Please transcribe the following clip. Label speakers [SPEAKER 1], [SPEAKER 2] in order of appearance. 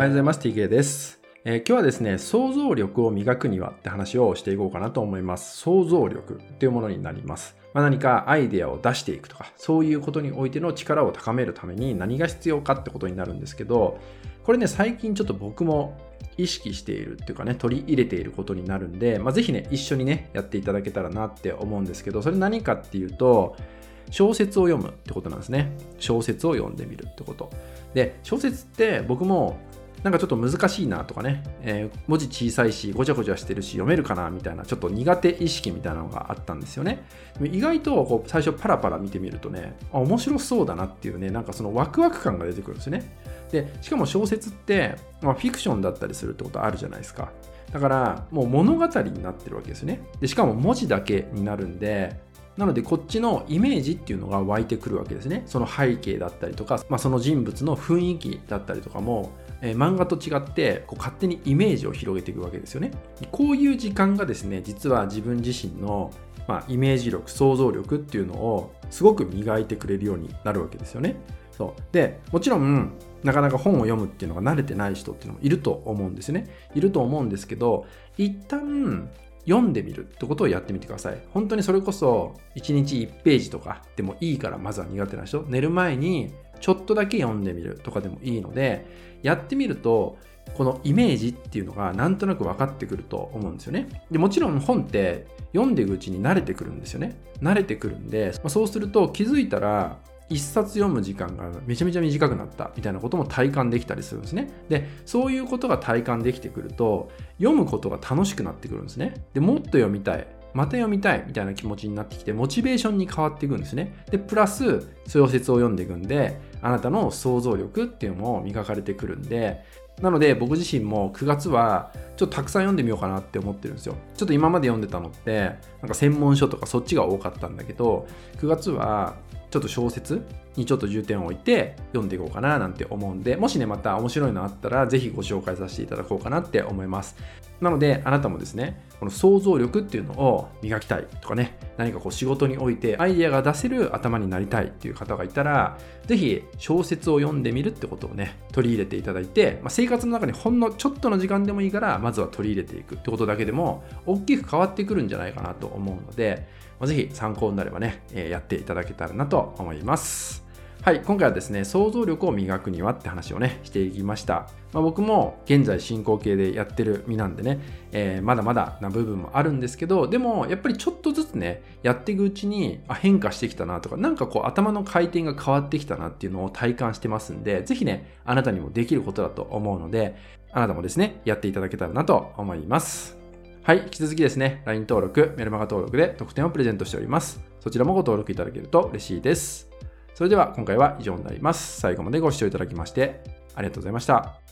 [SPEAKER 1] おはようございます。TK です。えー今日はですね、想像力を磨くにはって話をしていこうかなと思います。想像力っていうものになります。まあ、何かアイデアを出していくとか、そういうことにおいての力を高めるために何が必要かってことになるんですけど、これね、最近ちょっと僕も意識しているっていうかね、取り入れていることになるんで、まあ、ぜひね、一緒にね、やっていただけたらなって思うんですけど、それ何かっていうと、小説を読むってことなんですね。小説を読んでみるってこと。で、小説って僕もなんかちょっと難しいなとかね、えー文字小さいし、ごちゃごちゃしてるし、読めるかなみたいな、ちょっと苦手意識みたいなのがあったんですよね。意外とこう最初パラパラ見てみるとね、あ、面白そうだなっていうね、なんかそのワクワク感が出てくるんですよね。で、しかも小説って、まあ、フィクションだったりするってことあるじゃないですか。だから、もう物語になってるわけですよね。で、しかも文字だけになるんで、なのでこっちのイメージっていうのが湧いてくるわけですね。その背景だったりとか、まあ、その人物の雰囲気だったりとかも、え漫画と違ってこう勝手にイメージを広げていくわけですよね。こういう時間がですね、実は自分自身の、まあ、イメージ力、想像力っていうのをすごく磨いてくれるようになるわけですよね。そうでもちろんなかなか本を読むっていうのが慣れてない人っていうのもいると思うんですね。いると思うんですけど一旦読んでみるってことをやってみてください。本当にそれこそ1日1ページとかでもいいからまずは苦手な人寝る前にちょっとだけ読んでみるとかでもいいのでやってみるとこのイメージっていうのがなんとなく分かってくると思うんですよね。でもちろん本って読んでいくうちに慣れてくるんですよね。慣れてくるんで、まあそうすると気づいたら一冊読む時間がめちゃめちゃ短くなったみたいなことも体感できたりするんですね。で、そういうことが体感できてくると、読むことが楽しくなってくるんですね。で、もっと読みたい。また読みたいみたいな気持ちになってきて、モチベーションに変わっていくんですね。で、プラス、小説を読んでいくんで、あなたの想像力っていうのも磨かれてくるんで、なので僕自身も9月はちょっとたくさん読んでみようかなって思ってるんですよ。ちょっと今まで読んでたのって、なんか専門書とかそっちが多かったんだけど、9月はちょっと小説にちょっと重点を置いて読んでいこうかななんて思うんで、もしね、また面白いのあったら、ぜひご紹介させていただこうかなって思います。なので、あなたもですね、この想像力っていうのを磨きたいとかね、何かこう仕事においてアイデアが出せる頭になりたいっていう方がいたら、ぜひ小説を読んでみるってことをね、取り入れていただいて、まあ、生活の中にほんのちょっとの時間でもいいから、まずは取り入れていくってことだけでも、大きく変わってくるんじゃないかなと思うので、まあぜひ参考になればね、えやっていただけたらなとと思います。はい、今回はですね、想像力を磨くにはって話をね、していきました。まあ、僕も現在進行形でやってる身なんでね、えーまだまだな部分もあるんですけど、でもやっぱりちょっとずつね、やっていくうちにあ変化してきたなとか、なんかこう頭の回転が変わってきたなっていうのを体感してますんで、ぜひね、あなたにもできることだと思うので、あなたもですね、やっていただけたらなと思います。はい、引き続きですね、LINE 登録、メルマガ登録で特典をプレゼントしております。そちらもご登録いただけると嬉しいです。それでは今回は以上になります。最後までご視聴いただきましてありがとうございました。